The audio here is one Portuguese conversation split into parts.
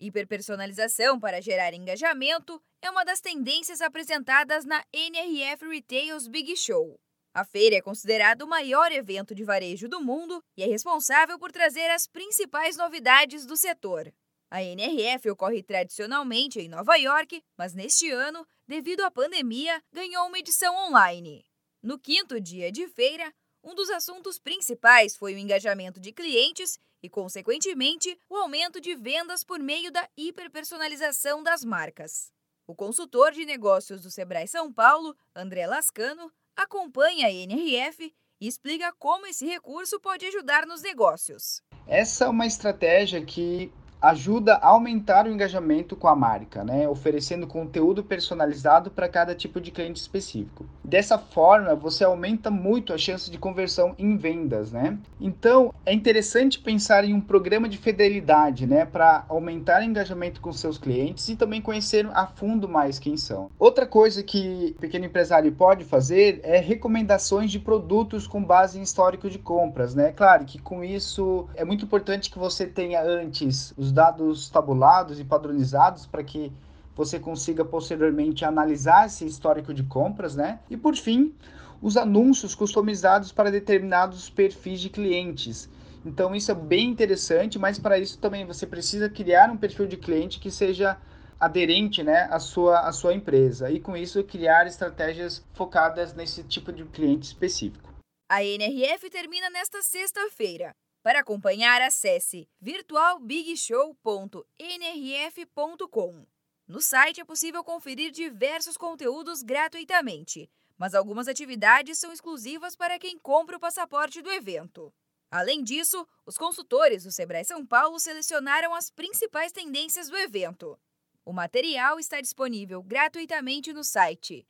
Hiperpersonalização para gerar engajamento é uma das tendências apresentadas na NRF Retails Big Show. A feira é considerada o maior evento de varejo do mundo e é responsável por trazer as principais novidades do setor. A NRF ocorre tradicionalmente em Nova York, mas neste ano, devido à pandemia, ganhou uma edição online. No quinto dia de feira, um dos assuntos principais foi o engajamento de clientes e, consequentemente, o aumento de vendas por meio da hiperpersonalização das marcas. O consultor de negócios do Sebrae São Paulo, André Lascano, acompanha a NRF e explica como esse recurso pode ajudar nos negócios. Essa é uma estratégia que ajuda a aumentar o engajamento com a marca, né? oferecendo conteúdo personalizado para cada tipo de cliente específico. Dessa forma, você aumenta muito a chance de conversão em vendas, né? Então, é interessante pensar em um programa de fidelidade, né, para aumentar o engajamento com seus clientes e também conhecer a fundo mais quem são. Outra coisa que o pequeno empresário pode fazer é recomendações de produtos com base em histórico de compras, né? Claro que com isso é muito importante que você tenha antes os dados tabulados e padronizados para que você consiga posteriormente analisar esse histórico de compras, né? E por fim, os anúncios customizados para determinados perfis de clientes. Então isso é bem interessante, mas para isso também você precisa criar um perfil de cliente que seja aderente né, à, sua, à sua empresa e com isso criar estratégias focadas nesse tipo de cliente específico. A NRF termina nesta sexta-feira. Para acompanhar, acesse virtualbigshow.nrf.com. No site é possível conferir diversos conteúdos gratuitamente, mas algumas atividades são exclusivas para quem compra o passaporte do evento. Além disso, os consultores do Sebrae São Paulo selecionaram as principais tendências do evento. O material está disponível gratuitamente no site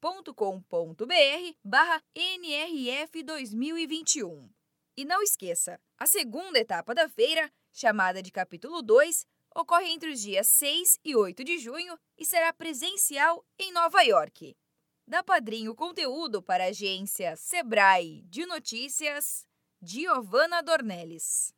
sebrae.contatosebraesp.com.br barra NRF 2021. E não esqueça, a segunda etapa da feira chamada de Capítulo 2, ocorre entre os dias 6 e 8 de junho e será presencial em Nova York. Da Padrinho Conteúdo para a agência Sebrae de Notícias, Giovana Dornelles.